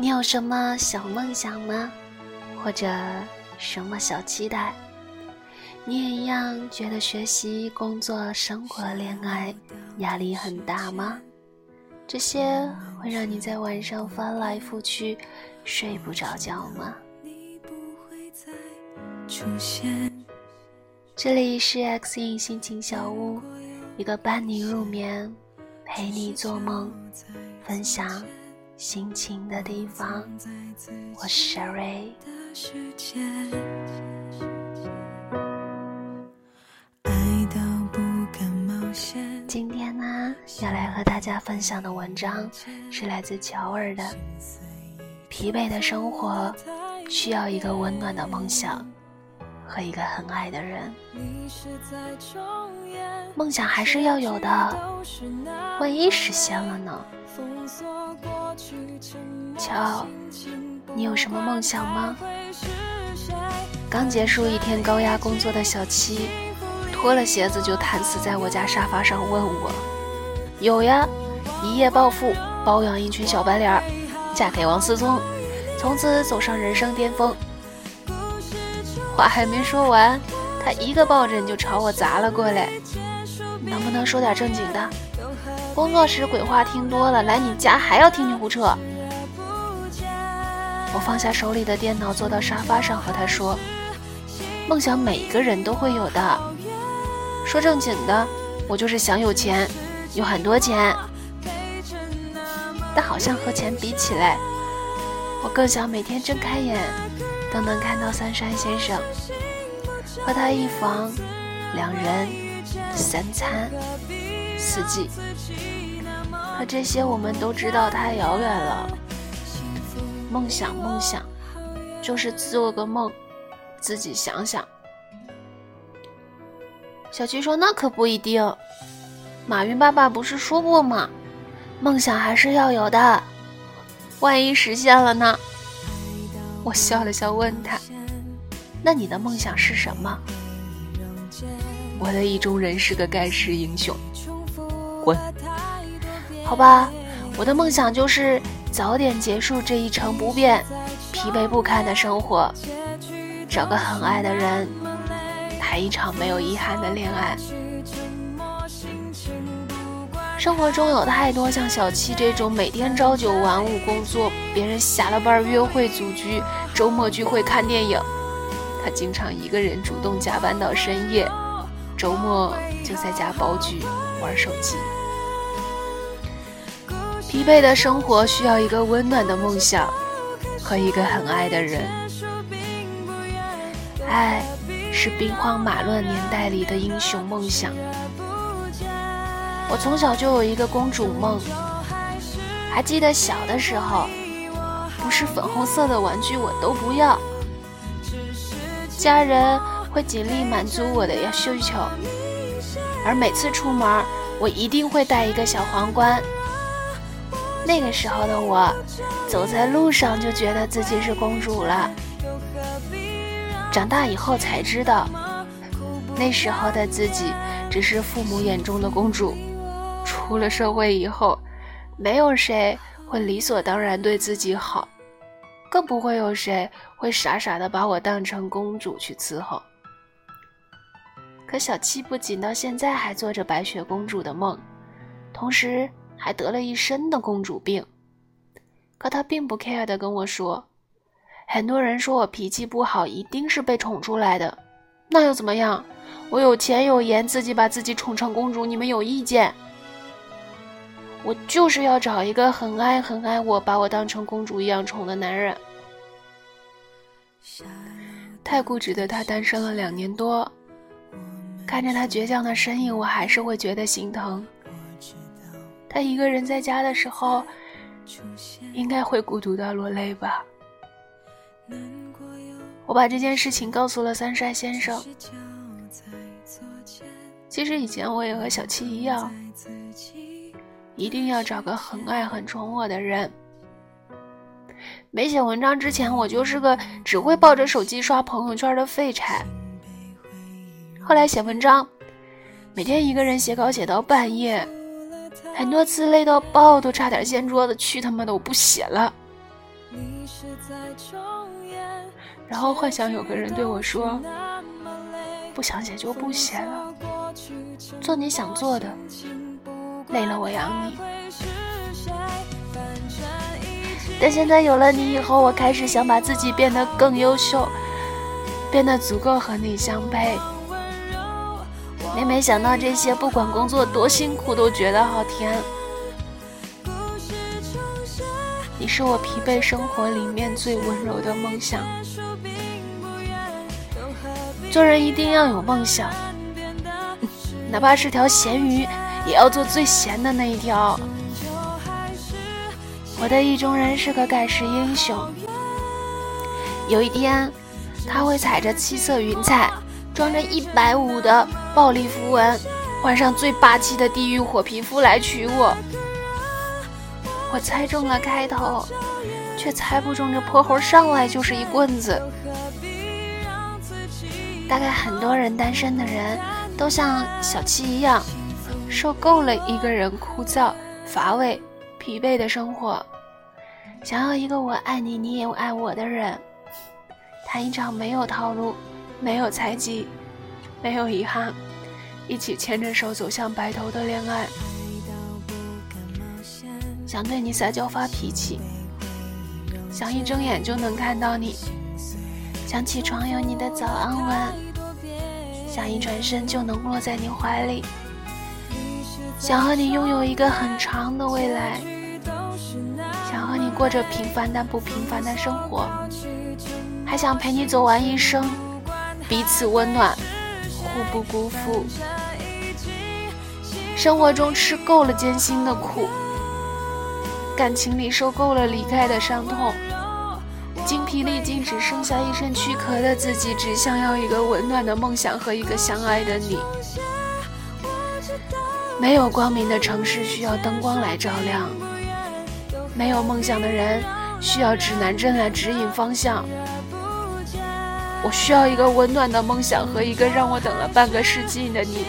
你有什么小梦想吗？或者什么小期待？你也一样觉得学习、工作、生活、恋爱压力很大吗？这些会让你在晚上翻来覆去睡不着觉吗？这里是 X 影心情小屋，一个伴你入眠、陪你做梦、分享。心情的地方，我是 Sherry。今天呢，要来和大家分享的文章是来自乔尔的《疲惫的生活需要一个温暖的梦想和一个很爱的人》。梦想还是要有的，万一实现了呢？乔，你有什么梦想吗？刚结束一天高压工作的小七，脱了鞋子就瘫死在我家沙发上，问我：“有呀，一夜暴富，包养一群小白脸，嫁给王思聪，从此走上人生巅峰。”话还没说完，他一个抱枕就朝我砸了过来。能不能说点正经的？工作时鬼话听多了，来你家还要听你胡扯。我放下手里的电脑，坐到沙发上和他说：“梦想每一个人都会有的。说正经的，我就是想有钱，有很多钱。但好像和钱比起来，我更想每天睁开眼都能看到三山先生，和他一房两人三餐四季。可这些我们都知道太遥远了。”梦想，梦想，就是做个梦，自己想想。小七说：“那可不一定。马云爸爸不是说过吗？梦想还是要有的，万一实现了呢？”我笑了笑，问他：“那你的梦想是什么？”我的意中人是个盖世英雄。滚！好吧，我的梦想就是。早点结束这一成不变、疲惫不堪的生活，找个很爱的人，谈一场没有遗憾的恋爱。生活中有太多像小七这种每天朝九晚五工作，别人下了班约会组局，周末聚会看电影，他经常一个人主动加班到深夜，周末就在家煲剧、玩手机。疲惫的生活需要一个温暖的梦想和一个很爱的人。爱是兵荒马乱年代里的英雄梦想。我从小就有一个公主梦，还记得小的时候，不是粉红色的玩具我都不要，家人会尽力满足我的要需求，而每次出门，我一定会带一个小皇冠。那个时候的我，走在路上就觉得自己是公主了。长大以后才知道，那时候的自己只是父母眼中的公主。出了社会以后，没有谁会理所当然对自己好，更不会有谁会傻傻的把我当成公主去伺候。可小七不仅到现在还做着白雪公主的梦，同时。还得了一身的公主病，可他并不 care 的跟我说：“很多人说我脾气不好，一定是被宠出来的，那又怎么样？我有钱有颜，自己把自己宠成公主，你们有意见？我就是要找一个很爱很爱我，把我当成公主一样宠的男人。”太固执的他单身了两年多，看着他倔强的身影，我还是会觉得心疼。他一个人在家的时候，应该会孤独到落泪吧。我把这件事情告诉了三帅先生。其实以前我也和小七一样，一定要找个很爱很宠我的人。没写文章之前，我就是个只会抱着手机刷朋友圈的废柴。后来写文章，每天一个人写稿写到半夜。很多次累到爆，都差点掀桌子，去他妈的，我不写了。然后幻想有个人对我说：“不想写就不写了，做你想做的，累了我养你。”但现在有了你以后，我开始想把自己变得更优秀，变得足够和你相配。每每想到这些，不管工作多辛苦，都觉得好甜。你是我疲惫生活里面最温柔的梦想。做人一定要有梦想，哪怕是条咸鱼，也要做最咸的那一条。我的意中人是个盖世英雄，有一天，他会踩着七色云彩，装着一百五的暴力符文，换上最霸气的地狱火皮肤来娶我。我猜中了开头，却猜不中这泼猴上来就是一棍子。大概很多人单身的人都像小七一样，受够了一个人枯燥、乏味、疲惫的生活，想要一个我爱你，你也爱我的人，谈一场没有套路、没有猜忌、没有遗憾，一起牵着手走向白头的恋爱。想对你撒娇发脾气，想一睁眼就能看到你。想起床有你的早安吻，想一转身就能落在你怀里，想和你拥有一个很长的未来，想和你过着平凡但不平凡的生活，还想陪你走完一生，彼此温暖，互不辜负。生活中吃够了艰辛的苦，感情里受够了离开的伤痛。精疲力尽，只剩下一身躯壳的自己，只想要一个温暖的梦想和一个相爱的你。没有光明的城市需要灯光来照亮，没有梦想的人需要指南针来指引方向。我需要一个温暖的梦想和一个让我等了半个世纪的你。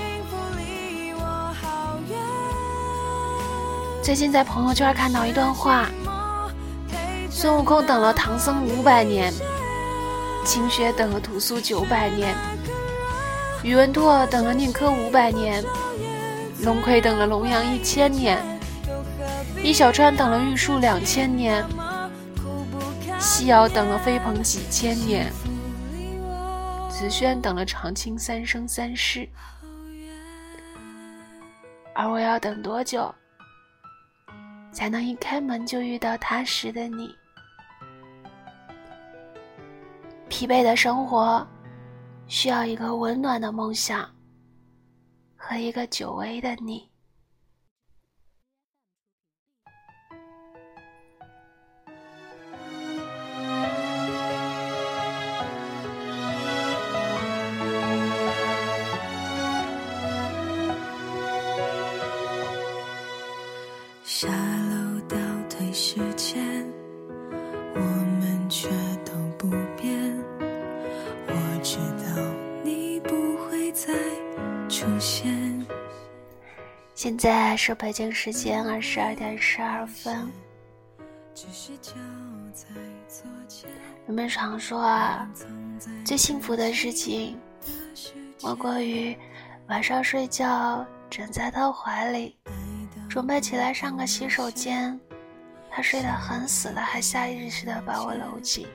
最近在朋友圈看到一段话。孙悟空等了唐僧五百年，晴雪等了屠苏九百年，宇文拓等了宁珂五百年，龙葵等了龙阳一千年，易小川等了玉树两千年，西瑶等了飞鹏几千年，紫萱等了长青三生三世，而我要等多久，才能一开门就遇到踏实的你？疲惫的生活，需要一个温暖的梦想和一个久违的你。下楼倒退时间，我们却都不变。我知道你不会再出。现在是北京时间二十二点十二分。人们常说啊，最幸福的事情，莫过于晚上睡觉枕在他怀里，准备起来上个洗手间，他睡得很死了，还下意识的把我搂紧。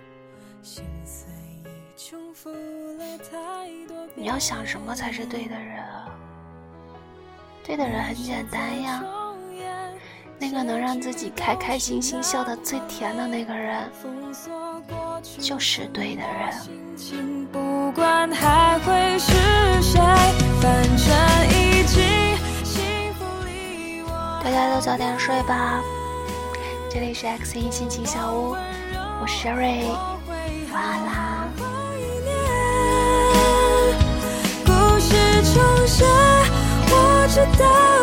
你要想什么才是对的人啊？对的人很简单呀，那个能让自己开开心心笑得最甜的那个人，就是对的人。大家都早点睡吧，这里是 X 一心情小屋，我是 Sherry，晚安啦。故事重写。我知道。